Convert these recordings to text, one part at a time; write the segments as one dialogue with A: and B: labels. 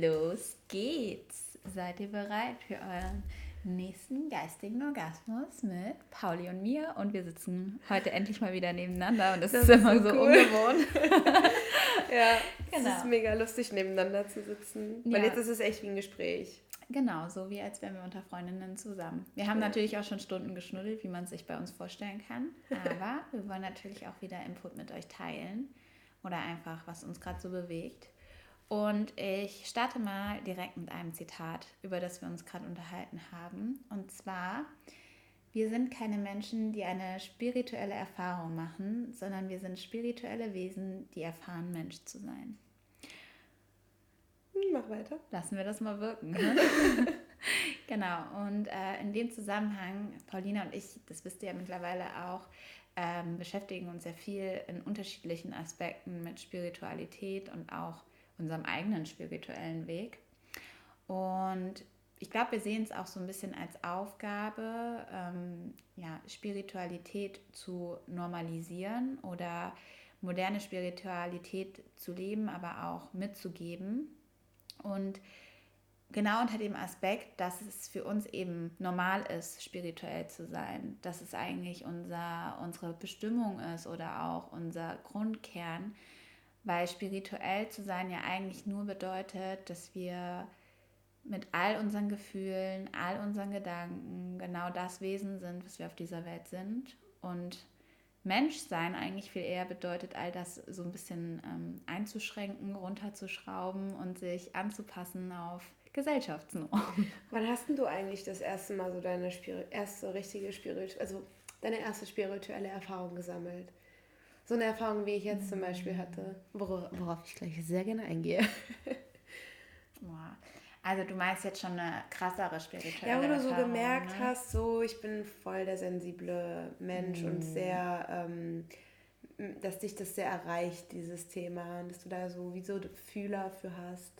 A: los geht's. Seid ihr bereit für euren nächsten geistigen Orgasmus mit Pauli und mir? Und wir sitzen heute endlich mal wieder nebeneinander und das, das ist, immer so, cool. ungewohnt.
B: ja, genau. es ist mega lustig, nebeneinander zu sitzen. Weil ja. jetzt ist es echt wie ein Gespräch.
A: Genau, so wie als wären wir unter Freundinnen zusammen. Wir haben ja. natürlich auch schon Stunden geschnuddelt, wie man sich bei uns vorstellen kann. Aber wir wollen natürlich auch wieder Input mit euch teilen oder einfach, was uns gerade so bewegt. Und ich starte mal direkt mit einem Zitat, über das wir uns gerade unterhalten haben. Und zwar, wir sind keine Menschen, die eine spirituelle Erfahrung machen, sondern wir sind spirituelle Wesen, die erfahren, Mensch zu sein.
B: Hm, mach weiter.
A: Lassen wir das mal wirken. Ne? genau. Und äh, in dem Zusammenhang, Paulina und ich, das wisst ihr ja mittlerweile auch, ähm, beschäftigen uns sehr viel in unterschiedlichen Aspekten mit Spiritualität und auch unserem eigenen spirituellen Weg. Und ich glaube, wir sehen es auch so ein bisschen als Aufgabe, ähm, ja, Spiritualität zu normalisieren oder moderne Spiritualität zu leben, aber auch mitzugeben. Und genau unter dem Aspekt, dass es für uns eben normal ist, spirituell zu sein, dass es eigentlich unser, unsere Bestimmung ist oder auch unser Grundkern, weil spirituell zu sein ja eigentlich nur bedeutet, dass wir mit all unseren Gefühlen, all unseren Gedanken genau das Wesen sind, was wir auf dieser Welt sind. Und Menschsein eigentlich viel eher bedeutet, all das so ein bisschen ähm, einzuschränken, runterzuschrauben und sich anzupassen auf Gesellschaftsnormen.
B: Wann hast denn du eigentlich das erste Mal so deine Spiri erste richtige Spirituelle, also deine erste spirituelle Erfahrung gesammelt? So eine Erfahrung, wie ich jetzt zum Beispiel hatte, worauf, ich gleich sehr gerne eingehe.
A: Also du meinst jetzt schon eine krassere spirituelle Ja,
B: wo du so gemerkt ne? hast, so ich bin voll der sensible Mensch mm. und sehr, ähm, dass dich das sehr erreicht, dieses Thema, und dass du da so wie so Fühler für hast.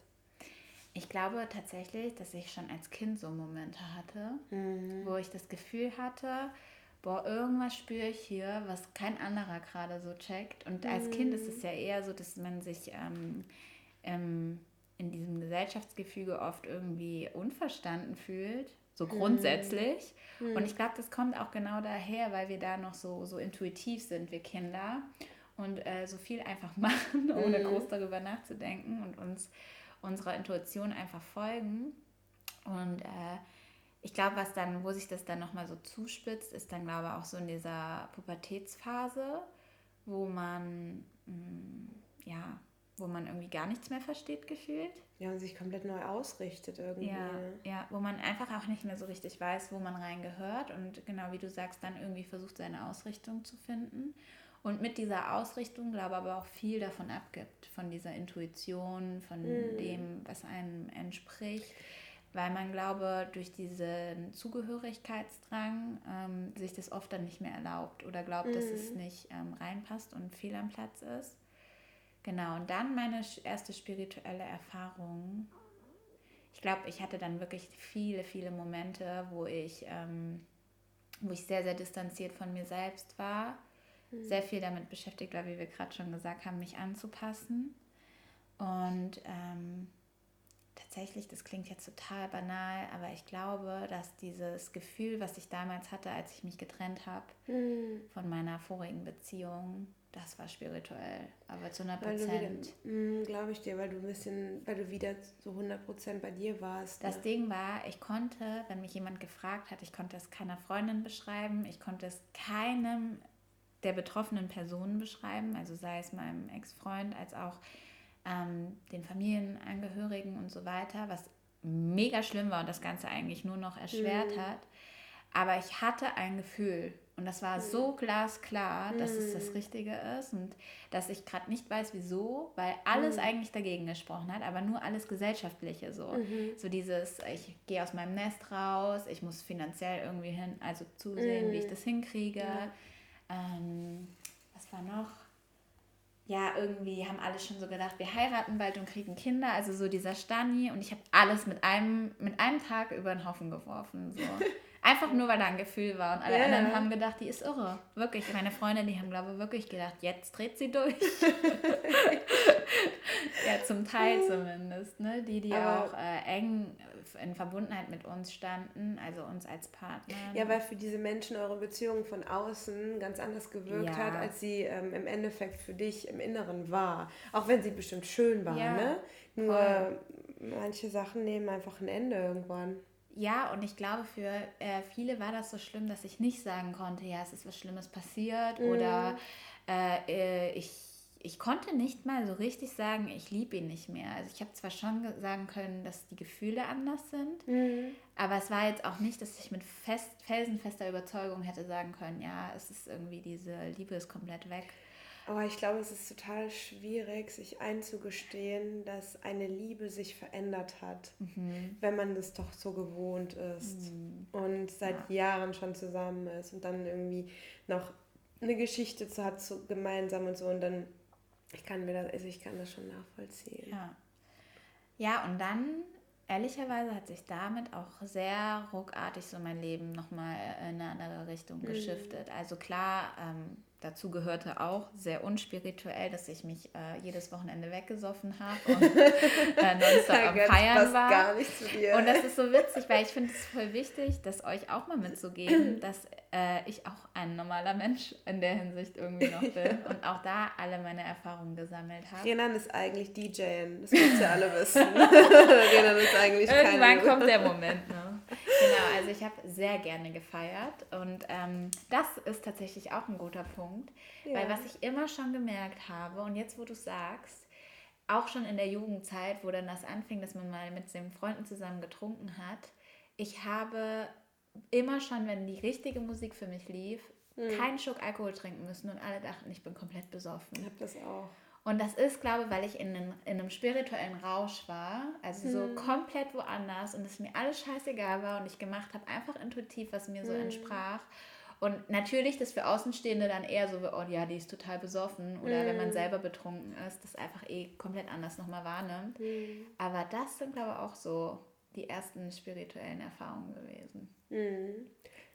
A: Ich glaube tatsächlich, dass ich schon als Kind so Momente hatte, mhm. wo ich das Gefühl hatte, boah, irgendwas spüre ich hier, was kein anderer gerade so checkt. Und als mhm. Kind ist es ja eher so, dass man sich ähm, ähm, in diesem Gesellschaftsgefüge oft irgendwie unverstanden fühlt, so mhm. grundsätzlich. Mhm. Und ich glaube, das kommt auch genau daher, weil wir da noch so, so intuitiv sind, wir Kinder, und äh, so viel einfach machen, ohne mhm. groß darüber nachzudenken und uns unserer Intuition einfach folgen. Und äh, ich glaube, was dann, wo sich das dann nochmal so zuspitzt, ist dann, glaube ich, auch so in dieser Pubertätsphase, wo man, mh, mm, ja, wo man irgendwie gar nichts mehr versteht, gefühlt.
B: Ja, und sich komplett neu ausrichtet irgendwie.
A: Ja, ja, wo man einfach auch nicht mehr so richtig weiß, wo man reingehört und genau wie du sagst, dann irgendwie versucht, seine Ausrichtung zu finden. Und mit dieser Ausrichtung, glaube ich, aber auch viel davon abgibt, von dieser Intuition, von mhm. dem, was einem entspricht weil man glaube, durch diesen Zugehörigkeitsdrang ähm, sich das oft dann nicht mehr erlaubt oder glaubt, mhm. dass es mhm. nicht ähm, reinpasst und fehl am Platz ist. Genau, und dann meine erste spirituelle Erfahrung. Ich glaube, ich hatte dann wirklich viele, viele Momente, wo ich, ähm, wo ich sehr, sehr distanziert von mir selbst war. Mhm. Sehr viel damit beschäftigt war, wie wir gerade schon gesagt haben, mich anzupassen. Und ähm, tatsächlich, das klingt jetzt total banal, aber ich glaube, dass dieses Gefühl, was ich damals hatte, als ich mich getrennt habe mhm. von meiner vorigen Beziehung, das war spirituell, aber zu 100 Prozent.
B: Mm, glaube ich dir, weil du ein bisschen, weil du wieder zu 100 Prozent bei dir warst.
A: Das ne? Ding war, ich konnte, wenn mich jemand gefragt hat, ich konnte es keiner Freundin beschreiben, ich konnte es keinem der betroffenen Personen beschreiben, also sei es meinem Ex-Freund als auch ähm, den Familienangehörigen und so weiter, was mega schlimm war und das Ganze eigentlich nur noch erschwert mhm. hat. Aber ich hatte ein Gefühl und das war mhm. so glasklar, dass mhm. es das mhm. Richtige ist und dass ich gerade nicht weiß, wieso, weil alles mhm. eigentlich dagegen gesprochen hat, aber nur alles Gesellschaftliche so. Mhm. So dieses, ich gehe aus meinem Nest raus, ich muss finanziell irgendwie hin, also zusehen, wie ich das hinkriege. Ja. Ähm, was war noch? Ja, irgendwie haben alle schon so gedacht, wir heiraten bald und kriegen Kinder, also so dieser Stani und ich habe alles mit einem, mit einem Tag über den Haufen geworfen. So. Einfach nur, weil da ein Gefühl war. Und alle yeah. anderen haben gedacht, die ist irre. Wirklich. Meine Freunde, die haben, glaube ich, wirklich gedacht, jetzt dreht sie durch. ja, zum Teil zumindest. Ne? Die, die Aber auch äh, eng in Verbundenheit mit uns standen, also uns als Partner.
B: Ja, weil für diese Menschen eure Beziehung von außen ganz anders gewirkt ja. hat, als sie ähm, im Endeffekt für dich im Inneren war. Auch wenn sie bestimmt schön war, ja, ne? Nur voll. manche Sachen nehmen einfach ein Ende irgendwann.
A: Ja, und ich glaube, für äh, viele war das so schlimm, dass ich nicht sagen konnte, ja, es ist was Schlimmes passiert mhm. oder äh, äh ich ich konnte nicht mal so richtig sagen, ich liebe ihn nicht mehr. Also ich habe zwar schon sagen können, dass die Gefühle anders sind, mhm. aber es war jetzt auch nicht, dass ich mit fest, felsenfester Überzeugung hätte sagen können, ja, es ist irgendwie diese Liebe ist komplett weg.
B: Aber ich glaube, es ist total schwierig, sich einzugestehen, dass eine Liebe sich verändert hat, mhm. wenn man das doch so gewohnt ist mhm. und seit ja. Jahren schon zusammen ist und dann irgendwie noch eine Geschichte hat so gemeinsam und so und dann ich kann mir das, also ich kann das schon nachvollziehen.
A: Ja. Ja, und dann, ehrlicherweise, hat sich damit auch sehr ruckartig so mein Leben nochmal in eine andere Richtung mhm. geschiftet. Also klar, ähm, Dazu gehörte auch sehr unspirituell, dass ich mich äh, jedes Wochenende weggesoffen habe und äh, nonstop am Feiern war. Gar nicht zu dir. Und das ist so witzig, weil ich finde es voll wichtig, das euch auch mal mitzugeben, dass äh, ich auch ein normaler Mensch in der Hinsicht irgendwie noch bin und auch da alle meine Erfahrungen gesammelt habe.
B: Renan ist eigentlich DJing, das müsst ihr alle wissen. Renan
A: ist eigentlich Irgendwann kommt der Moment, ne? Genau, also ich habe sehr gerne gefeiert und ähm, das ist tatsächlich auch ein guter Punkt, ja. weil was ich immer schon gemerkt habe und jetzt, wo du sagst, auch schon in der Jugendzeit, wo dann das anfing, dass man mal mit den Freunden zusammen getrunken hat, ich habe immer schon, wenn die richtige Musik für mich lief, mhm. keinen Schluck Alkohol trinken müssen und alle dachten, ich bin komplett besoffen.
B: Ich habe das auch.
A: Und das ist, glaube ich, weil ich in einem, in einem spirituellen Rausch war, also so hm. komplett woanders und es mir alles scheißegal war und ich gemacht habe einfach intuitiv, was mir so hm. entsprach. Und natürlich, dass für Außenstehende dann eher so, oh ja, die ist total besoffen. Oder mm. wenn man hm. selber betrunken ist, das einfach eh komplett anders nochmal wahrnimmt. Mm. Aber das sind, glaube ich, auch so die ersten spirituellen Erfahrungen gewesen.
B: Mm.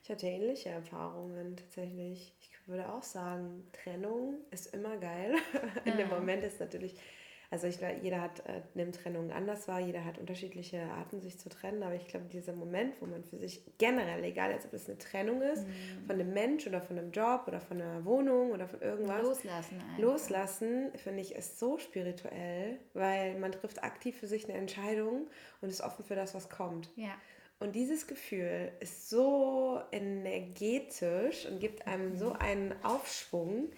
B: Ich hatte ähnliche Erfahrungen tatsächlich. Ich würde auch sagen, Trennung ist immer geil. In dem Moment ist natürlich, also ich glaube, jeder hat, äh, nimmt Trennung anders wahr, jeder hat unterschiedliche Arten, sich zu trennen, aber ich glaube, dieser Moment, wo man für sich generell, egal ob es eine Trennung ist, mhm. von einem Mensch oder von einem Job oder von einer Wohnung oder von irgendwas. Loslassen. Einfach. Loslassen, finde ich, ist so spirituell, weil man trifft aktiv für sich eine Entscheidung und ist offen für das, was kommt. Ja. Und dieses Gefühl ist so energetisch und gibt einem so mhm. einen Aufschwung.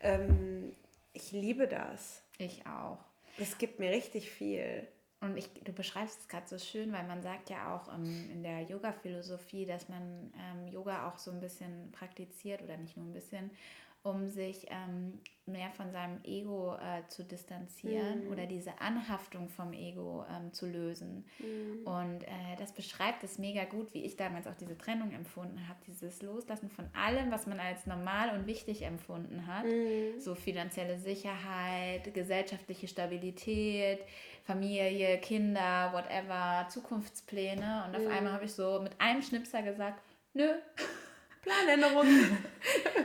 B: Ähm, ich liebe das.
A: Ich auch.
B: Es gibt mir richtig viel.
A: Und ich, du beschreibst es gerade so schön, weil man sagt ja auch ähm, in der Yoga-Philosophie, dass man ähm, Yoga auch so ein bisschen praktiziert oder nicht nur ein bisschen, um sich ähm, mehr von seinem Ego äh, zu distanzieren mhm. oder diese Anhaftung vom Ego ähm, zu lösen. Mhm. Und äh, das beschreibt es mega gut, wie ich damals auch diese Trennung empfunden habe, dieses Loslassen von allem, was man als normal und wichtig empfunden hat, mhm. so finanzielle Sicherheit, gesellschaftliche Stabilität, Familie, Kinder, whatever, Zukunftspläne. Und auf mhm. einmal habe ich so mit einem Schnipser gesagt, nö. Planänderung.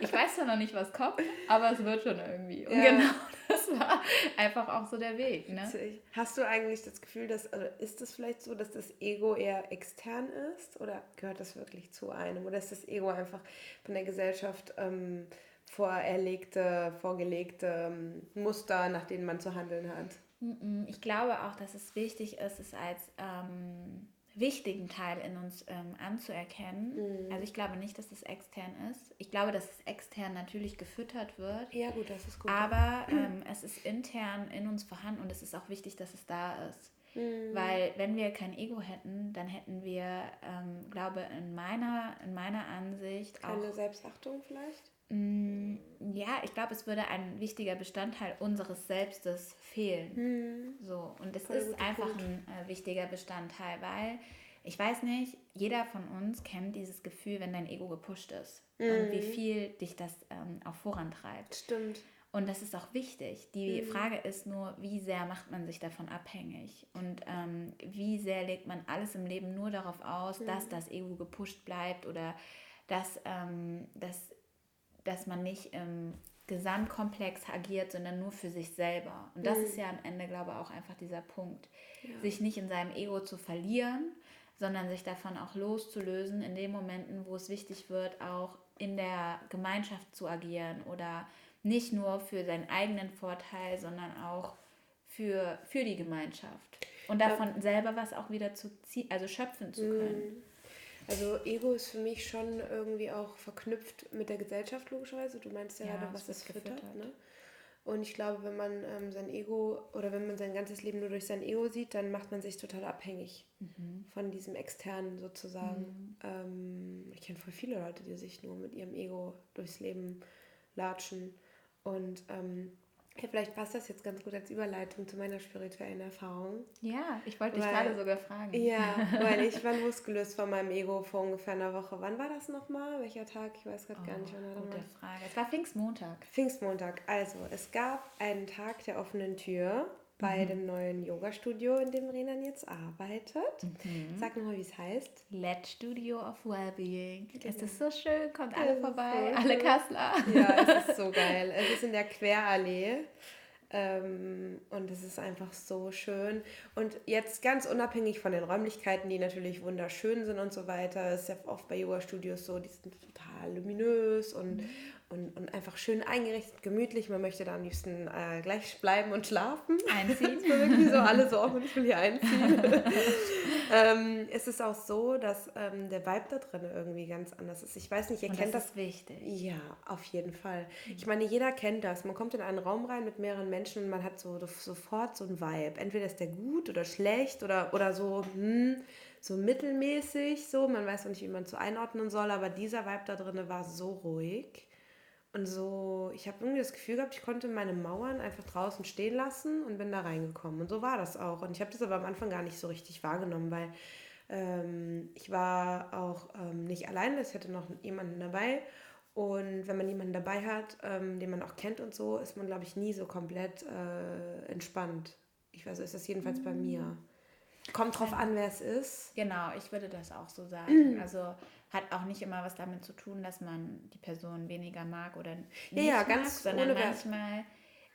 A: ich weiß ja noch nicht, was kommt, aber es wird schon irgendwie. Und ja. genau das war einfach auch so der Weg. Ne?
B: Hast du eigentlich das Gefühl, dass, also ist es vielleicht so, dass das Ego eher extern ist oder gehört das wirklich zu einem? Oder ist das Ego einfach von der Gesellschaft ähm, vorerlegte, vorgelegte ähm, Muster, nach denen man zu handeln hat?
A: Ich glaube auch, dass es wichtig ist, es als ähm, wichtigen Teil in uns ähm, anzuerkennen. Mhm. Also ich glaube nicht, dass es extern ist. Ich glaube, dass es extern natürlich gefüttert wird.
B: Ja, gut, das ist gut.
A: Aber ähm, es ist intern in uns vorhanden und es ist auch wichtig, dass es da ist. Mhm. Weil wenn wir kein Ego hätten, dann hätten wir, ähm, glaube in meiner, in meiner Ansicht
B: Keine auch... Keine Selbstachtung vielleicht?
A: Mm, ja, ich glaube, es würde ein wichtiger Bestandteil unseres Selbstes fehlen. Hm. So, und es ist einfach Punkt. ein äh, wichtiger Bestandteil, weil ich weiß nicht, jeder von uns kennt dieses Gefühl, wenn dein Ego gepusht ist hm. und wie hm. viel dich das ähm, auch vorantreibt.
B: Stimmt.
A: Und das ist auch wichtig. Die mhm. Frage ist nur, wie sehr macht man sich davon abhängig? Und ähm, wie sehr legt man alles im Leben nur darauf aus, dass das Ego gepusht bleibt oder dass, ähm, dass, dass man nicht im Gesamtkomplex agiert, sondern nur für sich selber. Und das mhm. ist ja am Ende, glaube ich, auch einfach dieser Punkt. Ja. Sich nicht in seinem Ego zu verlieren, sondern sich davon auch loszulösen in den Momenten, wo es wichtig wird, auch in der Gemeinschaft zu agieren oder nicht nur für seinen eigenen Vorteil, sondern auch für, für die Gemeinschaft. Und davon ja. selber was auch wieder zu ziehen, also schöpfen zu können.
B: Mhm. Also Ego ist für mich schon irgendwie auch verknüpft mit der Gesellschaft logischerweise. Du meinst ja, ja gerade, was das füttert. Ne? Und ich glaube, wenn man ähm, sein Ego oder wenn man sein ganzes Leben nur durch sein Ego sieht, dann macht man sich total abhängig mhm. von diesem Externen sozusagen. Mhm. Ähm, ich kenne voll viele Leute, die sich nur mit ihrem Ego durchs Leben latschen. Und ähm, ja, vielleicht passt das jetzt ganz gut als Überleitung zu meiner spirituellen Erfahrung.
A: Ja, ich wollte dich gerade sogar fragen.
B: Ja, weil ich war losgelöst von meinem Ego vor ungefähr einer Woche. Wann war das nochmal? Welcher Tag? Ich weiß gerade oh, gar nicht.
A: Wann gute Frage. Es war Pfingstmontag.
B: Pfingstmontag. Also, es gab einen Tag der offenen Tür bei mhm. dem neuen Yoga-Studio, in dem Renan jetzt arbeitet. Mhm. Sag mal, wie es heißt.
A: Let Studio of Wellbeing. Genau. Es ist so schön, kommt alle vorbei, alle Kassler.
B: Ja, es ist so geil. Es ist in der Querallee. Ähm, und es ist einfach so schön. Und jetzt ganz unabhängig von den Räumlichkeiten, die natürlich wunderschön sind und so weiter, ist ja oft bei Yoga-Studios so, die sind total luminös und, mhm und, und einfach schön eingerichtet, gemütlich. Man möchte da am liebsten äh, gleich bleiben und schlafen. Einziehen. das war wirklich so, alle so, oh, ich will hier einziehen. ähm, es ist auch so, dass ähm, der Vibe da drin irgendwie ganz anders ist. Ich weiß nicht, ihr und kennt das.
A: Das ist wichtig.
B: Ja, auf jeden Fall. Mhm. Ich meine, jeder kennt das. Man kommt in einen Raum rein mit mehreren Menschen und man hat so sofort so ein Vibe. Entweder ist der gut oder schlecht oder, oder so, hm, so mittelmäßig, so. Man weiß noch nicht, wie man zu einordnen soll, aber dieser Vibe da drin war so ruhig. Und so, ich habe irgendwie das Gefühl gehabt, ich konnte meine Mauern einfach draußen stehen lassen und bin da reingekommen. Und so war das auch. Und ich habe das aber am Anfang gar nicht so richtig wahrgenommen, weil ähm, ich war auch ähm, nicht alleine, es hatte noch jemanden dabei. Und wenn man jemanden dabei hat, ähm, den man auch kennt und so, ist man, glaube ich, nie so komplett äh, entspannt. Ich weiß, ist das jedenfalls mhm. bei mir. Kommt drauf an, wer es ist.
A: Genau, ich würde das auch so sagen. Also hat auch nicht immer was damit zu tun, dass man die Person weniger mag oder nicht ja, ja, ganz mag, sondern manchmal,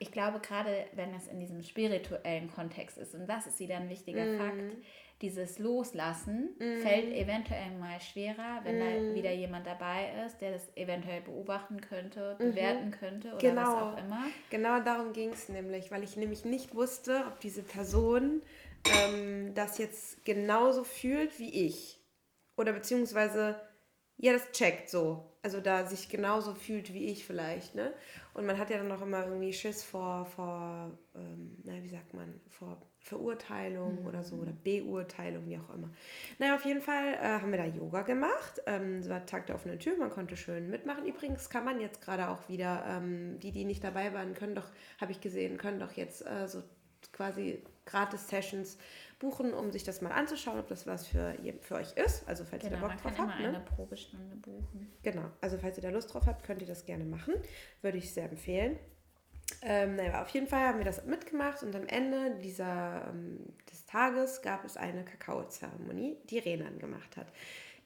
A: ich glaube gerade, wenn es in diesem spirituellen Kontext ist, und das ist wieder ein wichtiger mm. Fakt, dieses Loslassen mm. fällt eventuell mal schwerer, wenn mm. da mhm. wieder jemand dabei ist, der das eventuell beobachten könnte, mhm. bewerten könnte oder
B: genau.
A: was auch immer.
B: Genau darum ging es nämlich, weil ich nämlich nicht wusste, ob diese Person ähm, das jetzt genauso fühlt wie ich. Oder beziehungsweise ja, das checkt so. Also da sich genauso fühlt wie ich vielleicht, ne? Und man hat ja dann auch immer irgendwie Schiss vor, vor ähm, na, wie sagt man, vor Verurteilung mhm. oder so oder Beurteilung, wie auch immer. Naja, auf jeden Fall äh, haben wir da Yoga gemacht. Ähm, es war Tag der offenen Tür, man konnte schön mitmachen. Übrigens kann man jetzt gerade auch wieder, ähm, die, die nicht dabei waren, können doch, habe ich gesehen, können doch jetzt äh, so quasi Gratis-Sessions buchen, um sich das mal anzuschauen, ob das was für, für euch ist. Also falls genau, ihr da genau, Bock drauf habt.
A: Ne? eine Probestunde buchen.
B: Genau, also falls ihr da Lust drauf habt, könnt ihr das gerne machen. Würde ich sehr empfehlen. Ähm, naja, auf jeden Fall haben wir das mitgemacht und am Ende dieser, ähm, des Tages gab es eine Kakaozeremonie, die Renan gemacht hat.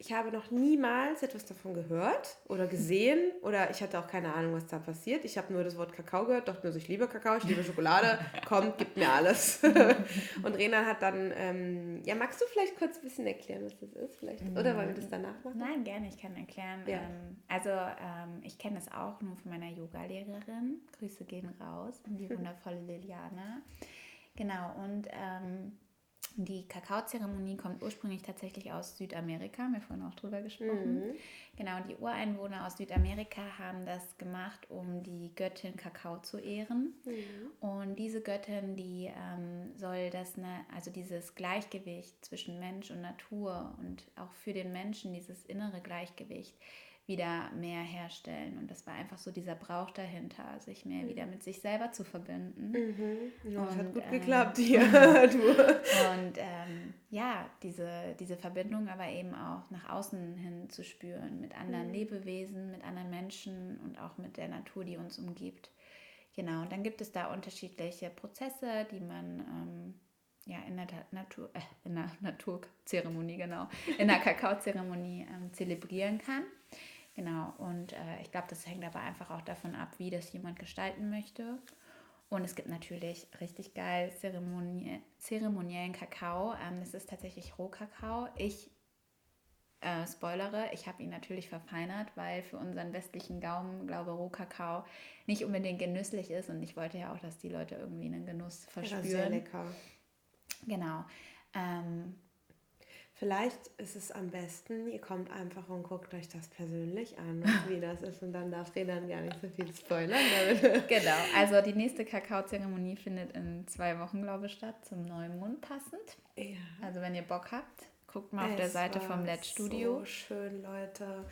B: Ich habe noch niemals etwas davon gehört oder gesehen oder ich hatte auch keine Ahnung, was da passiert. Ich habe nur das Wort Kakao gehört, dachte nur, ich liebe Kakao, ich liebe Schokolade, kommt, gibt mir alles. und Rena hat dann, ähm, ja, magst du vielleicht kurz ein bisschen erklären, was das ist? Vielleicht? Oder wollen wir das danach machen?
A: Nein, gerne, ich kann erklären. Ja. Ähm, also ähm, ich kenne es auch nur von meiner Yoga-Lehrerin. Grüße gehen raus die wundervolle Liliana. Genau, und ähm, die Kakaozeremonie kommt ursprünglich tatsächlich aus Südamerika, haben wir vorhin auch drüber gesprochen. Mhm. Genau, die Ureinwohner aus Südamerika haben das gemacht, um die Göttin Kakao zu ehren. Mhm. Und diese Göttin, die ähm, soll das, ne, also dieses Gleichgewicht zwischen Mensch und Natur und auch für den Menschen dieses innere Gleichgewicht wieder mehr herstellen. Und das war einfach so dieser Brauch dahinter, sich mehr wieder mit sich selber zu verbinden.
B: Mhm. Ja, das hat gut ähm, geklappt hier.
A: und ähm, ja, diese, diese Verbindung aber eben auch nach außen hin zu spüren, mit anderen mhm. Lebewesen, mit anderen Menschen und auch mit der Natur, die uns umgibt. Genau, dann gibt es da unterschiedliche Prozesse, die man ähm, ja, in der Natur, äh, in der Naturzeremonie, genau, in der Kakaozeremonie ähm, zelebrieren kann. Genau, und äh, ich glaube, das hängt aber einfach auch davon ab, wie das jemand gestalten möchte. Und es gibt natürlich richtig geil Zeremonie, zeremoniellen Kakao. Ähm, das ist tatsächlich Rohkakao. Ich äh, spoilere, ich habe ihn natürlich verfeinert, weil für unseren westlichen Gaumen, glaube Rohkakao nicht unbedingt genüsslich ist. Und ich wollte ja auch, dass die Leute irgendwie einen Genuss verspüren. Ja, sehr lecker. Genau. Ähm,
B: Vielleicht ist es am besten, ihr kommt einfach und guckt euch das persönlich an, wie das ist. Und dann darf Renan gar nicht so viel spoilern.
A: genau, also die nächste Kakaozeremonie findet in zwei Wochen, glaube ich, statt, zum Neumond passend. Ja. Also wenn ihr Bock habt, guckt mal es auf der Seite vom Let's Studio.
B: So schön, Leute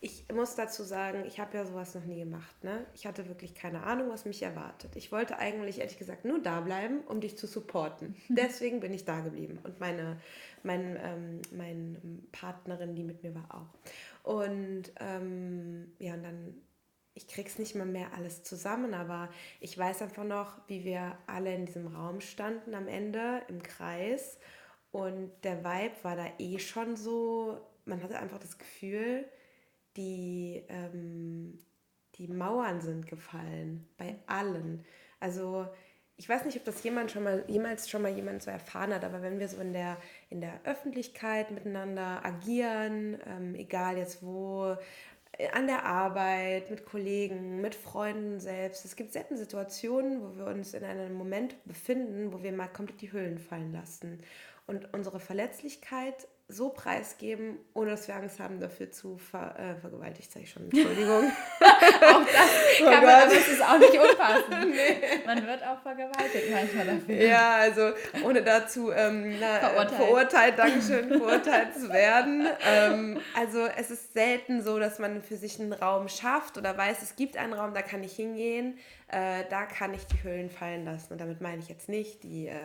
B: ich muss dazu sagen, ich habe ja sowas noch nie gemacht. Ne? Ich hatte wirklich keine Ahnung, was mich erwartet. Ich wollte eigentlich, ehrlich gesagt, nur da bleiben, um dich zu supporten. Deswegen bin ich da geblieben. Und meine, mein, ähm, meine Partnerin, die mit mir war, auch. Und ähm, ja, und dann, ich krieg's nicht mal mehr alles zusammen, aber ich weiß einfach noch, wie wir alle in diesem Raum standen am Ende im Kreis. Und der Vibe war da eh schon so, man hatte einfach das Gefühl, die, ähm, die Mauern sind gefallen bei allen. Also ich weiß nicht, ob das jemand schon mal, jemals schon mal jemand so erfahren hat, aber wenn wir so in der, in der Öffentlichkeit miteinander agieren, ähm, egal jetzt wo, äh, an der Arbeit, mit Kollegen, mit Freunden selbst. Es gibt selten Situationen, wo wir uns in einem Moment befinden, wo wir mal komplett die Hüllen fallen lassen und unsere Verletzlichkeit so preisgeben, ohne dass wir Angst haben, dafür zu ver, äh, vergewaltigt, sage ich schon, Entschuldigung. auch das oh kann man, aber es ist auch nicht unpassend. nee. Man wird auch vergewaltigt manchmal dafür. Ja, also ohne dazu ähm, na, verurteilt. verurteilt, Dankeschön, verurteilt zu werden. Ähm, also es ist selten so, dass man für sich einen Raum schafft oder weiß, es gibt einen Raum, da kann ich hingehen, äh, da kann ich die Hüllen fallen lassen. Und damit meine ich jetzt nicht die... Äh,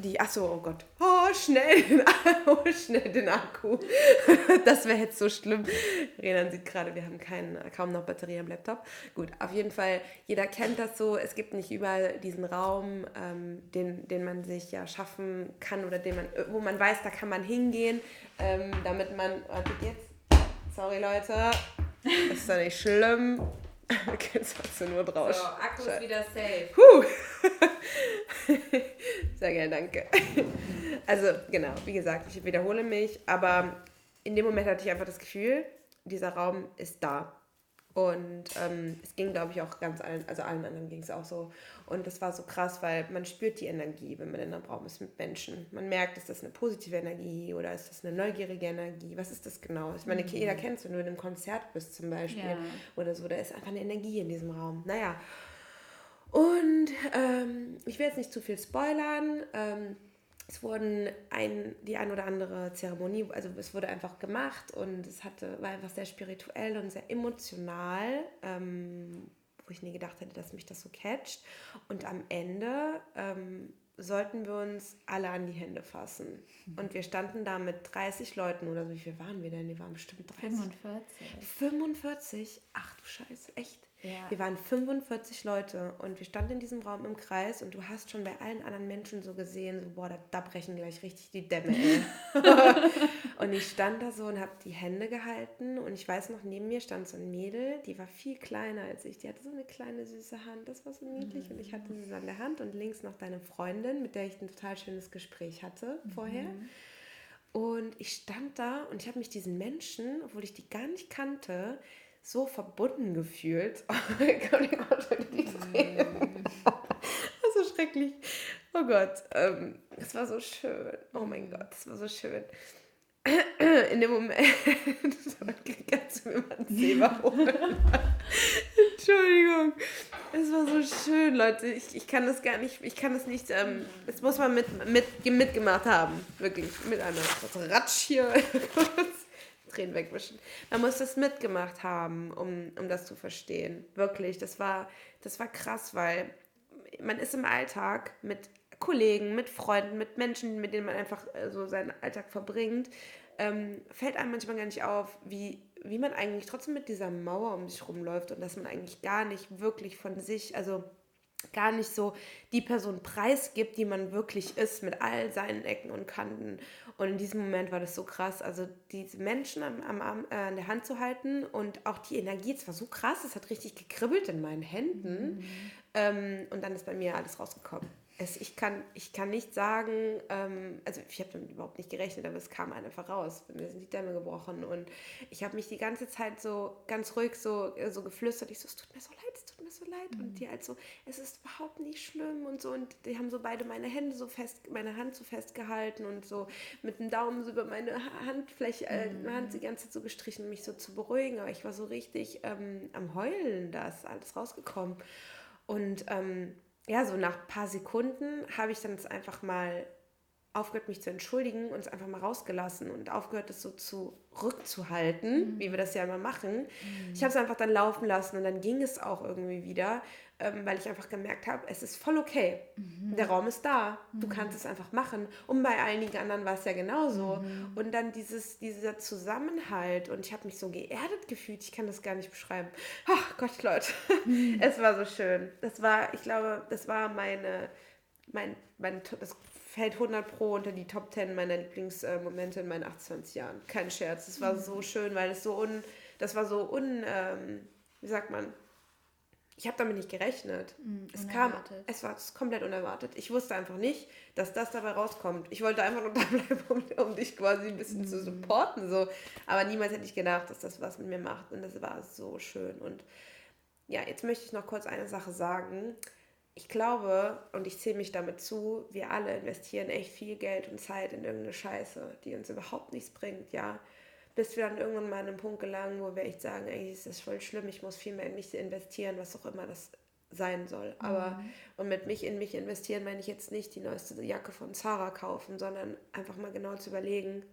B: die, achso, oh Gott, oh, schnell, den, oh, schnell den Akku. Das wäre jetzt so schlimm. Renan sieht gerade, wir haben keinen, kaum noch Batterie am Laptop. Gut, auf jeden Fall, jeder kennt das so. Es gibt nicht überall diesen Raum, ähm, den, den man sich ja schaffen kann oder den man, wo man weiß, da kann man hingehen, ähm, damit man, warte jetzt, sorry Leute, ist doch nicht schlimm. Okay, jetzt hast du nur draus. So, Akku ist wieder safe. Huh. Sehr gerne, danke. Also, genau, wie gesagt, ich wiederhole mich, aber in dem Moment hatte ich einfach das Gefühl, dieser Raum ist da. Und ähm, es ging, glaube ich, auch ganz allen, also allen anderen ging es auch so. Und das war so krass, weil man spürt die Energie, wenn man in einem Raum ist mit Menschen. Man merkt, ist das eine positive Energie oder ist das eine neugierige Energie? Was ist das genau? Ich meine, mhm. jeder kennt es, wenn du in einem Konzert bist zum Beispiel ja. oder so, da ist einfach eine Energie in diesem Raum. Naja. Und ähm, ich will jetzt nicht zu viel spoilern. Ähm, es wurden ein, die ein oder andere Zeremonie, also es wurde einfach gemacht und es hatte, war einfach sehr spirituell und sehr emotional, ähm, wo ich nie gedacht hätte, dass mich das so catcht. Und am Ende ähm, sollten wir uns alle an die Hände fassen. Und wir standen da mit 30 Leuten oder so. Wie viel waren wir denn? Wir waren bestimmt 30. 45. 45? Ach du Scheiße, echt? Ja. Wir waren 45 Leute und wir standen in diesem Raum im Kreis und du hast schon bei allen anderen Menschen so gesehen, so boah, da, da brechen gleich richtig die Dämme. und ich stand da so und habe die Hände gehalten und ich weiß noch, neben mir stand so ein Mädel, die war viel kleiner als ich. Die hatte so eine kleine süße Hand, das war so niedlich mhm. und ich hatte sie so an der Hand und links noch deine Freundin, mit der ich ein total schönes Gespräch hatte vorher. Mhm. Und ich stand da und ich habe mich diesen Menschen, obwohl ich die gar nicht kannte, so verbunden gefühlt. Oh mein Gott, ich konnte nicht reden. Das war so schrecklich. Oh Gott, ähm, es war so schön. Oh mein Gott, es war so schön. In dem Moment, kannst du mir mal einen Zebra holen? Entschuldigung. Es war so schön, Leute. Ich, ich kann das gar nicht, ich kann das nicht, ähm, das muss man mit, mit, mitgemacht haben. Wirklich, mit einer Ratsch hier. Tränen wegwischen. Man muss das mitgemacht haben, um, um das zu verstehen. Wirklich, das war, das war krass, weil man ist im Alltag mit Kollegen, mit Freunden, mit Menschen, mit denen man einfach äh, so seinen Alltag verbringt, ähm, fällt einem manchmal gar nicht auf, wie wie man eigentlich trotzdem mit dieser Mauer um sich rumläuft und dass man eigentlich gar nicht wirklich von sich, also gar nicht so die Person preisgibt, die man wirklich ist, mit all seinen Ecken und Kanten. Und in diesem Moment war das so krass. Also diese Menschen am, am, am äh, an der Hand zu halten und auch die Energie, es war so krass, es hat richtig gekribbelt in meinen Händen. Mhm. Ähm, und dann ist bei mir alles rausgekommen es, ich, kann, ich kann nicht sagen, ähm, also ich habe damit überhaupt nicht gerechnet, aber es kam einfach raus. Mir sind die Dämme gebrochen und ich habe mich die ganze Zeit so ganz ruhig so, so geflüstert. Ich so, es tut mir so leid, es tut mir so leid. Mhm. Und die halt so, es ist überhaupt nicht schlimm und so. Und die haben so beide meine Hände so fest, meine Hand so festgehalten und so mit dem Daumen so über meine Handfläche, äh, mhm. Hand die ganze Zeit so gestrichen, um mich so zu beruhigen. Aber ich war so richtig ähm, am Heulen, da ist alles rausgekommen. Und ähm, ja, so nach ein paar Sekunden habe ich dann jetzt einfach mal aufgehört, mich zu entschuldigen und es einfach mal rausgelassen und aufgehört, es so zurückzuhalten, mhm. wie wir das ja immer machen. Mhm. Ich habe es einfach dann laufen lassen und dann ging es auch irgendwie wieder ähm, weil ich einfach gemerkt habe, es ist voll okay. Mhm. Der Raum ist da. Du mhm. kannst es einfach machen. Und bei einigen anderen war es ja genauso. Mhm. Und dann dieses, dieser Zusammenhalt und ich habe mich so geerdet gefühlt. Ich kann das gar nicht beschreiben. Ach Gott, Leute. Mhm. es war so schön. Das war, ich glaube, das war meine, mein, mein, das fällt 100 pro unter die Top 10 meiner Lieblingsmomente in meinen 28 Jahren. Kein Scherz. Es war so mhm. schön, weil es so un, das war so un, ähm, wie sagt man, ich habe damit nicht gerechnet. Mm, es kam, es war komplett unerwartet. Ich wusste einfach nicht, dass das dabei rauskommt. Ich wollte einfach nur da bleiben, um, um dich quasi ein bisschen mm. zu supporten. So. Aber niemals hätte ich gedacht, dass das was mit mir macht. Und das war so schön. Und ja, jetzt möchte ich noch kurz eine Sache sagen. Ich glaube, und ich zähle mich damit zu, wir alle investieren echt viel Geld und Zeit in irgendeine Scheiße, die uns überhaupt nichts bringt, ja bis wir dann irgendwann mal an einen Punkt gelangen, wo wir echt sagen, eigentlich ist das voll schlimm, ich muss viel mehr in mich investieren, was auch immer das sein soll. Aber mhm. und mit mich in mich investieren meine ich jetzt nicht die neueste Jacke von Zara kaufen, sondern einfach mal genau zu überlegen,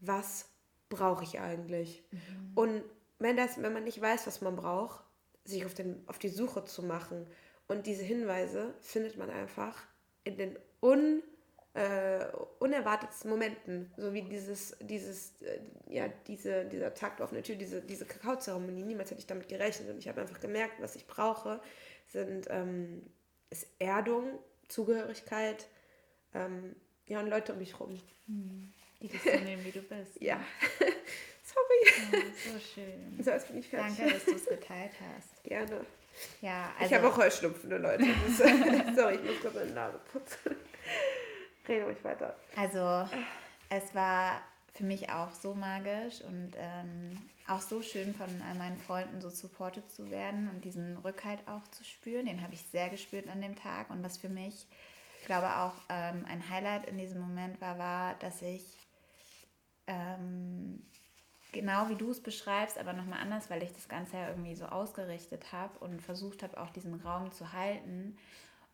B: was brauche ich eigentlich? Mhm. Und wenn das, wenn man nicht weiß, was man braucht, sich auf, den, auf die Suche zu machen. Und diese Hinweise findet man einfach in den un äh, unerwartetsten Momenten, so wie dieses, dieses, äh, ja, diese, dieser Takt auf eine Tür, diese, diese Kakaozeremonie, niemals hätte ich damit gerechnet und ich habe einfach gemerkt, was ich brauche, sind, ähm, ist Erdung, Zugehörigkeit, ähm, ja, und Leute um mich rum.
A: Hm. Die dich so nehmen, wie du bist.
B: ja. Sorry.
A: Oh, so schön.
B: So, jetzt bin ich
A: fertig. Danke, dass du es geteilt hast.
B: Gerne.
A: Ja,
B: also ich habe auch Heuschnupfen, Leute. Sorry, ich muss gerade meine Nase putzen. Rede ruhig weiter.
A: Also, es war für mich auch so magisch und ähm, auch so schön von meinen Freunden so supported zu werden und diesen Rückhalt auch zu spüren. Den habe ich sehr gespürt an dem Tag. Und was für mich, ich glaube, auch ähm, ein Highlight in diesem Moment war, war, dass ich ähm, genau wie du es beschreibst, aber nochmal anders, weil ich das Ganze ja irgendwie so ausgerichtet habe und versucht habe, auch diesen Raum zu halten.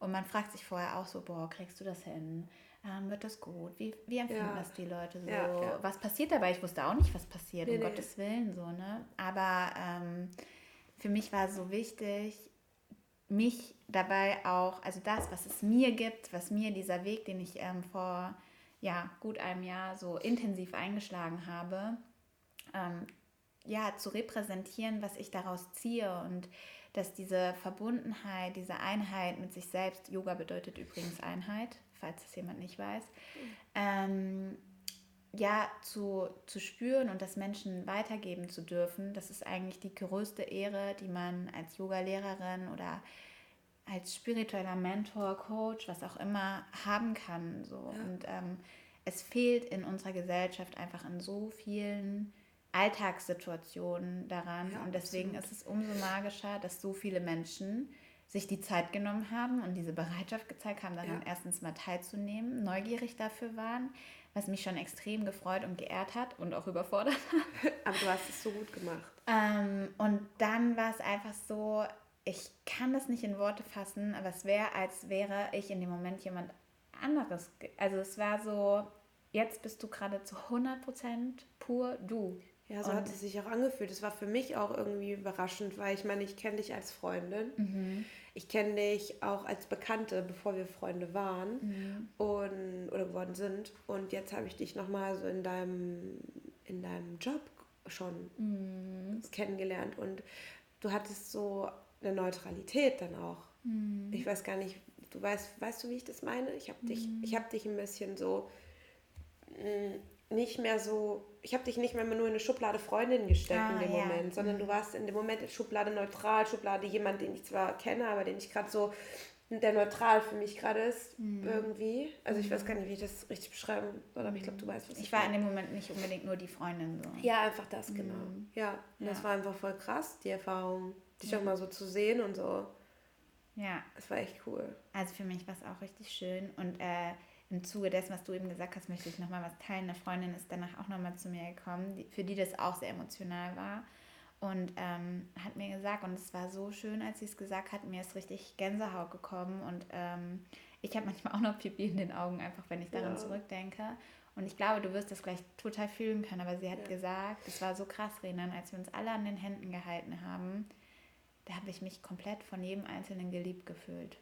A: Und man fragt sich vorher auch so, boah, kriegst du das hin? ähm, wird das gut? Wie, wie empfinden ja. das die Leute so? Ja, ja. Was passiert dabei? Ich wusste auch nicht, was passiert, nee, um nee. Gottes Willen so, ne? Aber ähm, für mich war so wichtig, mich dabei auch, also das, was es mir gibt, was mir dieser Weg, den ich ähm, vor ja, gut einem Jahr so intensiv eingeschlagen habe, ähm, ja, zu repräsentieren, was ich daraus ziehe und dass diese Verbundenheit, diese Einheit mit sich selbst, Yoga bedeutet übrigens Einheit, falls es jemand nicht weiß, ähm, ja, zu, zu spüren und das Menschen weitergeben zu dürfen, das ist eigentlich die größte Ehre, die man als Yoga-Lehrerin oder als spiritueller Mentor, Coach, was auch immer haben kann. So. Ja. Und ähm, es fehlt in unserer Gesellschaft einfach in so vielen Alltagssituationen daran. Ja, und deswegen absolut. ist es umso magischer, dass so viele Menschen sich die Zeit genommen haben und diese Bereitschaft gezeigt haben, daran ja. erstens mal teilzunehmen, neugierig dafür waren, was mich schon extrem gefreut und geehrt hat und auch überfordert hat.
B: Aber du hast es so gut gemacht.
A: Ähm, und dann war es einfach so, ich kann das nicht in Worte fassen, aber es wäre, als wäre ich in dem Moment jemand anderes. Also es war so, jetzt bist du gerade zu 100% pur du.
B: Ja, so und hat es sich auch angefühlt. Es war für mich auch irgendwie überraschend, weil ich meine, ich kenne dich als Freundin. Mhm. Ich kenne dich auch als Bekannte, bevor wir Freunde waren mhm. und, oder geworden sind. Und jetzt habe ich dich nochmal so in deinem, in deinem Job schon mhm. kennengelernt und du hattest so eine Neutralität dann auch. Mhm. Ich weiß gar nicht, du weißt, weißt du, wie ich das meine? Ich habe dich, mhm. ich habe dich ein bisschen so mh, mm, nicht mehr so, ich habe dich nicht mehr nur in eine Schublade Freundin gesteckt ah, in dem ja. Moment, sondern du mhm. warst in dem Moment Schublade neutral, Schublade jemand, den ich zwar kenne, aber den ich gerade so, der neutral für mich gerade ist, mhm. irgendwie. Also ich weiß gar nicht, wie ich das richtig beschreiben soll, aber ich glaube, du weißt,
A: was ich Ich war in dem Moment nicht unbedingt nur die Freundin. So.
B: Ja, einfach das, genau. Mhm. Ja, und ja. das war einfach voll krass, die Erfahrung, dich ja. auch mal so zu sehen und so. Ja. Das war echt cool.
A: Also für mich war es auch richtig schön und äh, im Zuge dessen, was du eben gesagt hast, möchte ich nochmal was teilen. Eine Freundin ist danach auch nochmal zu mir gekommen, die, für die das auch sehr emotional war. Und ähm, hat mir gesagt, und es war so schön, als sie es gesagt hat, mir ist richtig Gänsehaut gekommen. Und ähm, ich habe manchmal auch noch Pipi in den Augen, einfach wenn ich daran ja. zurückdenke. Und ich glaube, du wirst das gleich total fühlen können. Aber sie hat ja. gesagt, es war so krass, Renan, als wir uns alle an den Händen gehalten haben, da habe ich mich komplett von jedem Einzelnen geliebt gefühlt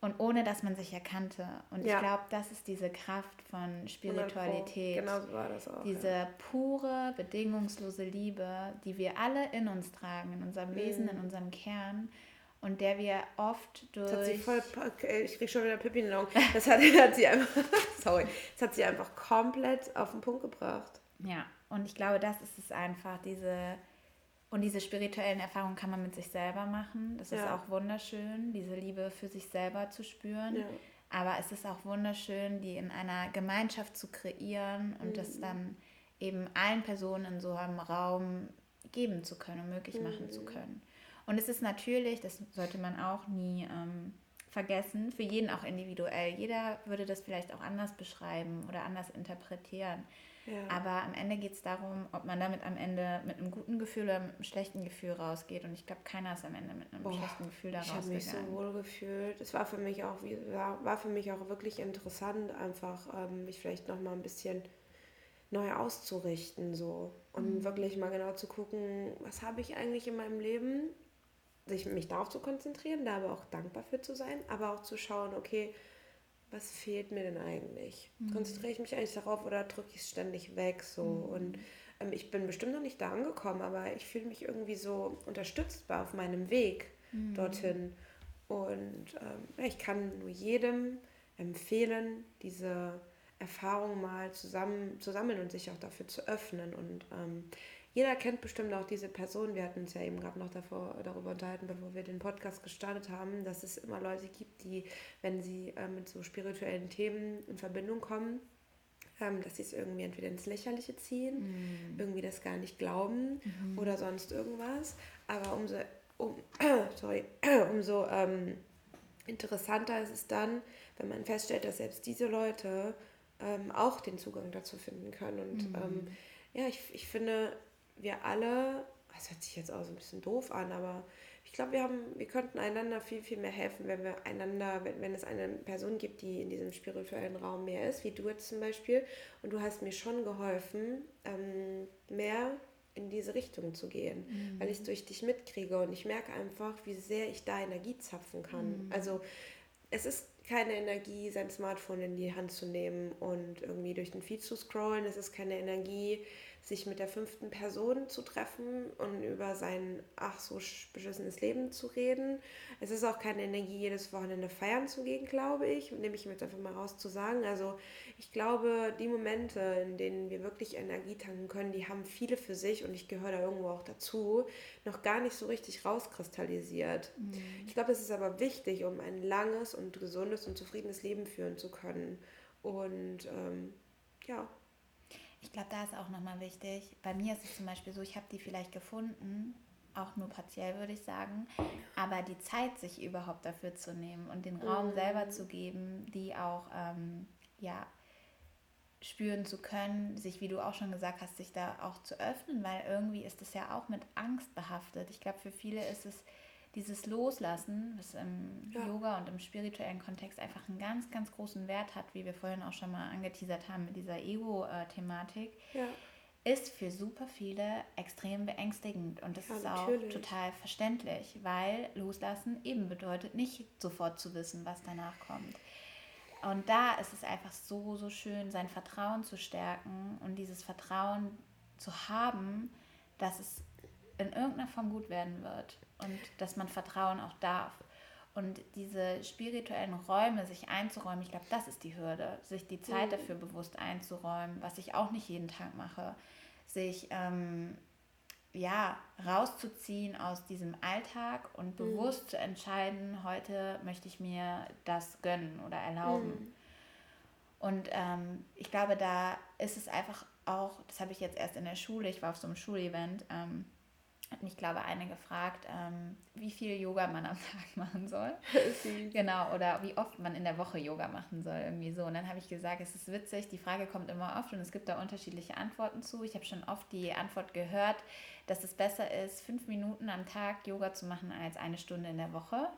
A: und ohne dass man sich erkannte. Und ja. ich glaube, das ist diese Kraft von Spiritualität. Genau so war das auch. Diese ja. pure, bedingungslose Liebe, die wir alle in uns tragen, in unserem Wesen, mhm. in unserem Kern. Und der wir oft durch. Das hat sie voll,
B: ich krieg schon wieder Pippi in den Augen. Das hat, hat sie einfach, sorry, das hat sie einfach komplett auf den Punkt gebracht.
A: Ja, und ich glaube, das ist es einfach, diese und diese spirituellen Erfahrungen kann man mit sich selber machen. Das ja. ist auch wunderschön, diese Liebe für sich selber zu spüren. Ja. Aber es ist auch wunderschön, die in einer Gemeinschaft zu kreieren und mhm. das dann eben allen Personen in so einem Raum geben zu können und möglich machen zu mhm. können. Und es ist natürlich, das sollte man auch nie ähm, vergessen, für jeden auch individuell. Jeder würde das vielleicht auch anders beschreiben oder anders interpretieren. Aber am Ende geht es darum, ob man damit am Ende mit einem guten Gefühl oder mit einem schlechten Gefühl rausgeht. Und ich glaube, keiner ist am Ende mit einem Boah, schlechten Gefühl da
B: rausgegangen. Ich habe mich so wohl gefühlt. Es war für mich auch, war, war für mich auch wirklich interessant, einfach ähm, mich vielleicht nochmal ein bisschen neu auszurichten so und mhm. wirklich mal genau zu gucken, was habe ich eigentlich in meinem Leben, sich mich darauf zu konzentrieren, da aber auch dankbar für zu sein, aber auch zu schauen, okay, was fehlt mir denn eigentlich? Mhm. Konzentriere ich mich eigentlich darauf oder drücke ich es ständig weg so? Mhm. Und ähm, ich bin bestimmt noch nicht da angekommen, aber ich fühle mich irgendwie so unterstützbar auf meinem Weg mhm. dorthin. Und ähm, ich kann nur jedem empfehlen, diese Erfahrung mal zusammen zu sammeln und sich auch dafür zu öffnen. Und ähm, jeder kennt bestimmt auch diese Person. Wir hatten uns ja eben gerade noch davor, darüber unterhalten, bevor wir den Podcast gestartet haben, dass es immer Leute gibt, die, wenn sie äh, mit so spirituellen Themen in Verbindung kommen, ähm, dass sie es irgendwie entweder ins Lächerliche ziehen, mm. irgendwie das gar nicht glauben mm. oder sonst irgendwas. Aber umso, um, sorry, umso ähm, interessanter ist es dann, wenn man feststellt, dass selbst diese Leute ähm, auch den Zugang dazu finden können. Und mm. ja, ich, ich finde, wir alle, das hört sich jetzt auch so ein bisschen doof an, aber ich glaube, wir haben, wir könnten einander viel, viel mehr helfen, wenn wir einander, wenn, wenn es eine Person gibt, die in diesem spirituellen Raum mehr ist, wie du jetzt zum Beispiel, und du hast mir schon geholfen, ähm, mehr in diese Richtung zu gehen, mhm. weil ich es durch dich mitkriege und ich merke einfach, wie sehr ich da Energie zapfen kann. Mhm. Also es ist keine Energie, sein Smartphone in die Hand zu nehmen und irgendwie durch den Feed zu scrollen. Es ist keine Energie, sich mit der fünften Person zu treffen und über sein ach so beschissenes Leben zu reden. Es ist auch keine Energie, jedes Wochenende feiern zu gehen, glaube ich. Nehme ich mir jetzt einfach mal raus zu sagen. Also ich glaube, die Momente, in denen wir wirklich Energie tanken können, die haben viele für sich und ich gehöre da irgendwo auch dazu, noch gar nicht so richtig rauskristallisiert. Mhm. Ich glaube, das ist aber wichtig, um ein langes und gesundes und zufriedenes Leben führen zu können. Und ähm, ja,
A: ich glaube, da ist auch nochmal wichtig. Bei mir ist es zum Beispiel so, ich habe die vielleicht gefunden, auch nur partiell würde ich sagen, aber die Zeit, sich überhaupt dafür zu nehmen und den Raum mhm. selber zu geben, die auch ähm, ja, spüren zu können, sich, wie du auch schon gesagt hast, sich da auch zu öffnen, weil irgendwie ist es ja auch mit Angst behaftet. Ich glaube, für viele ist es dieses Loslassen, was im ja. Yoga und im spirituellen Kontext einfach einen ganz, ganz großen Wert hat, wie wir vorhin auch schon mal angeteasert haben mit dieser Ego-Thematik, ja. ist für super viele extrem beängstigend. Und das ja, ist natürlich. auch total verständlich, weil Loslassen eben bedeutet, nicht sofort zu wissen, was danach kommt. Und da ist es einfach so, so schön, sein Vertrauen zu stärken und dieses Vertrauen zu haben, dass es in irgendeiner Form gut werden wird und dass man Vertrauen auch darf. Und diese spirituellen Räume sich einzuräumen, ich glaube, das ist die Hürde, sich die Zeit mhm. dafür bewusst einzuräumen, was ich auch nicht jeden Tag mache, sich ähm, ja rauszuziehen aus diesem Alltag und mhm. bewusst zu entscheiden, heute möchte ich mir das gönnen oder erlauben. Mhm. Und ähm, ich glaube, da ist es einfach auch, das habe ich jetzt erst in der Schule, ich war auf so einem Schulevent, ähm, hat mich, glaube ich, eine gefragt, ähm, wie viel Yoga man am Tag machen soll. genau, oder wie oft man in der Woche Yoga machen soll, irgendwie so. Und dann habe ich gesagt, es ist witzig, die Frage kommt immer oft und es gibt da unterschiedliche Antworten zu. Ich habe schon oft die Antwort gehört, dass es besser ist, fünf Minuten am Tag Yoga zu machen als eine Stunde in der Woche.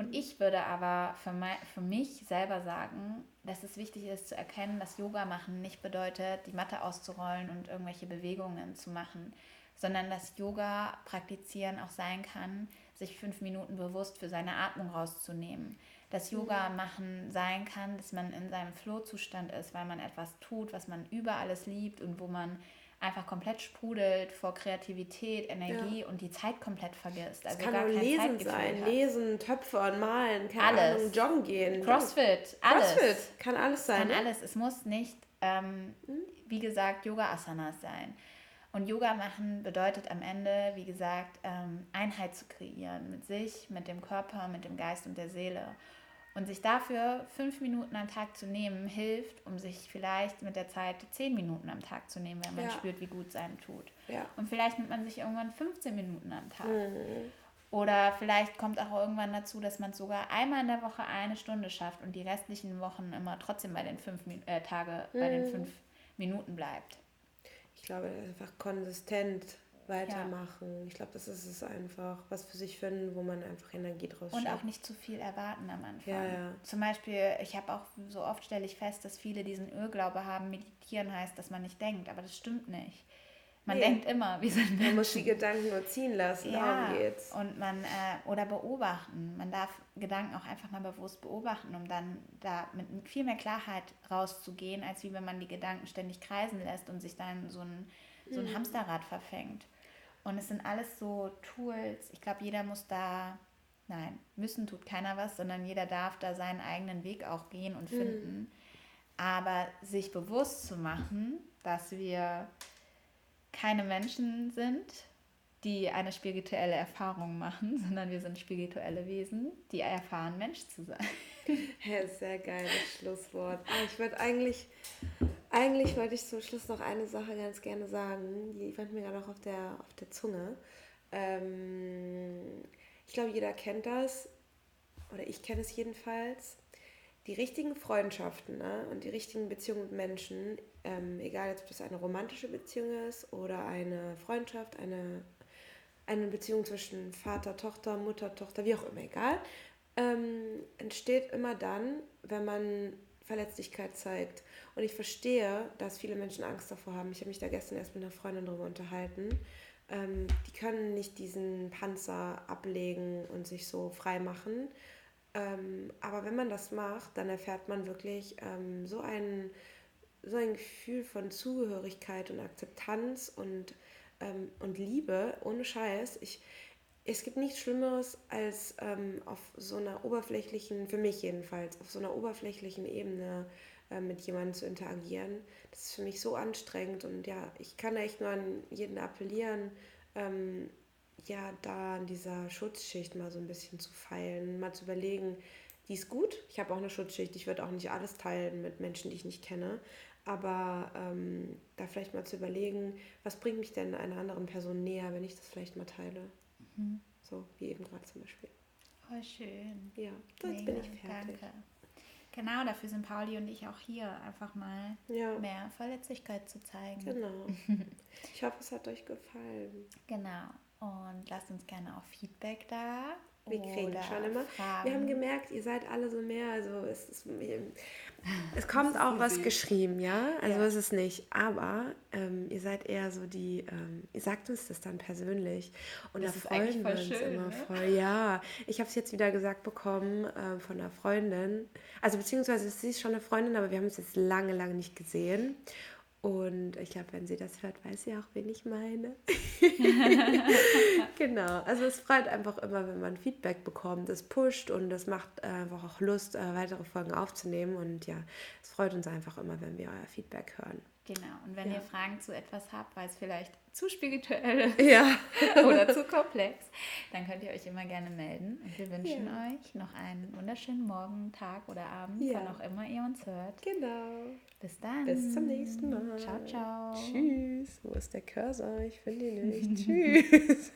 A: Und ich würde aber für, mein, für mich selber sagen, dass es wichtig ist zu erkennen, dass Yoga machen nicht bedeutet, die Matte auszurollen und irgendwelche Bewegungen zu machen, sondern dass Yoga praktizieren auch sein kann, sich fünf Minuten bewusst für seine Atmung rauszunehmen. Dass Yoga mhm. machen sein kann, dass man in seinem Flow-Zustand ist, weil man etwas tut, was man über alles liebt und wo man einfach komplett sprudelt vor Kreativität, Energie ja. und die Zeit komplett vergisst. Also
B: es kann gar kein Lesen sein, hat. Lesen, Töpfern, malen, keine alles. Ahnung, joggen gehen. Crossfit,
A: alles. Crossfit, kann alles sein. Kann ne? alles. Es muss nicht, ähm, hm? wie gesagt, Yoga-Asanas sein. Und Yoga machen bedeutet am Ende, wie gesagt, ähm, Einheit zu kreieren mit sich, mit dem Körper, mit dem Geist und der Seele. Und sich dafür fünf Minuten am Tag zu nehmen, hilft, um sich vielleicht mit der Zeit zehn Minuten am Tag zu nehmen, wenn man ja. spürt, wie gut es einem tut. Ja. Und vielleicht nimmt man sich irgendwann 15 Minuten am Tag. Mhm. Oder vielleicht kommt auch irgendwann dazu, dass man sogar einmal in der Woche eine Stunde schafft und die restlichen Wochen immer trotzdem bei den fünf äh, Tage mhm. bei den mhm. fünf Minuten bleibt
B: ich glaube, einfach konsistent weitermachen. Ja. Ich glaube, das ist es einfach, was für sich finden, wo man einfach Energie draus
A: Und auch nicht zu viel erwarten am Anfang. Ja, ja. Zum Beispiel, ich habe auch so oft stelle ich fest, dass viele diesen Irrglaube haben, meditieren heißt, dass man nicht denkt, aber das stimmt nicht. Man nee. denkt immer, wir sind
B: Menschen. Man muss die Gedanken nur ziehen lassen, ja,
A: darum geht's. Und man, äh, oder beobachten. Man darf Gedanken auch einfach mal bewusst beobachten, um dann da mit viel mehr Klarheit rauszugehen, als wie wenn man die Gedanken ständig kreisen lässt und sich dann so ein, so ein mhm. Hamsterrad verfängt. Und es sind alles so Tools. Ich glaube, jeder muss da, nein, müssen tut keiner was, sondern jeder darf da seinen eigenen Weg auch gehen und mhm. finden. Mhm. Aber sich bewusst zu machen, dass wir keine Menschen sind, die eine spirituelle Erfahrung machen, sondern wir sind spirituelle Wesen, die erfahren, Mensch zu sein.
B: Ja, sehr geiles Schlusswort. Ah, ich wollte eigentlich, eigentlich wollte ich zum Schluss noch eine Sache ganz gerne sagen. Die fand mir gerade auch auf der, auf der Zunge. Ähm, ich glaube, jeder kennt das, oder ich kenne es jedenfalls. Die richtigen Freundschaften ne, und die richtigen Beziehungen mit Menschen ähm, egal ob das eine romantische Beziehung ist oder eine Freundschaft, eine, eine Beziehung zwischen Vater, Tochter, Mutter, Tochter, wie auch immer, egal, ähm, entsteht immer dann, wenn man Verletzlichkeit zeigt. Und ich verstehe, dass viele Menschen Angst davor haben. Ich habe mich da gestern erst mit einer Freundin darüber unterhalten. Ähm, die können nicht diesen Panzer ablegen und sich so frei machen. Ähm, aber wenn man das macht, dann erfährt man wirklich ähm, so einen so ein Gefühl von Zugehörigkeit und Akzeptanz und, ähm, und Liebe, ohne Scheiß. Ich, es gibt nichts Schlimmeres, als ähm, auf so einer oberflächlichen, für mich jedenfalls, auf so einer oberflächlichen Ebene äh, mit jemandem zu interagieren. Das ist für mich so anstrengend und ja, ich kann echt nur an jeden appellieren, ähm, ja, da an dieser Schutzschicht mal so ein bisschen zu feilen, mal zu überlegen, die ist gut. Ich habe auch eine Schutzschicht. Ich würde auch nicht alles teilen mit Menschen, die ich nicht kenne. Aber ähm, da vielleicht mal zu überlegen, was bringt mich denn einer anderen Person näher, wenn ich das vielleicht mal teile. Mhm. So wie eben gerade zum Beispiel.
A: Voll schön.
B: Ja, jetzt bin ich fertig.
A: Danke. Genau, dafür sind Pauli und ich auch hier, einfach mal ja. mehr Verletzlichkeit zu zeigen.
B: Genau. Ich hoffe, es hat euch gefallen.
A: Genau. Und lasst uns gerne auch Feedback da.
B: Wir kriegen schon immer. Fragen. Wir haben gemerkt, ihr seid alle so mehr. Also es, ist, es kommt auch was geschrieben, ja. Also ja. ist es nicht. Aber ähm, ihr seid eher so die, ähm, ihr sagt uns das dann persönlich. Und das da freuen wir uns schön, immer ne? voll. Ja, ich habe es jetzt wieder gesagt bekommen äh, von einer Freundin. Also beziehungsweise sie ist schon eine Freundin, aber wir haben uns jetzt lange, lange nicht gesehen. Und ich glaube, wenn sie das hört, weiß sie auch, wen ich meine. genau. Also es freut einfach immer, wenn man Feedback bekommt. Es pusht und es macht einfach auch Lust, äh, weitere Folgen aufzunehmen. Und ja, es freut uns einfach immer, wenn wir euer Feedback hören.
A: Genau. Und wenn ja. ihr Fragen zu etwas habt, weil es vielleicht zu spirituell ja. oder zu komplex, dann könnt ihr euch immer gerne melden. Und wir wünschen ja. euch noch einen wunderschönen Morgen, Tag oder Abend, ja. wann auch immer ihr uns hört.
B: Genau.
A: Bis dann.
B: Bis zum nächsten Mal.
A: Ciao, ciao.
B: Tschüss. Wo ist der Cursor? Ich finde ihn nicht. Tschüss.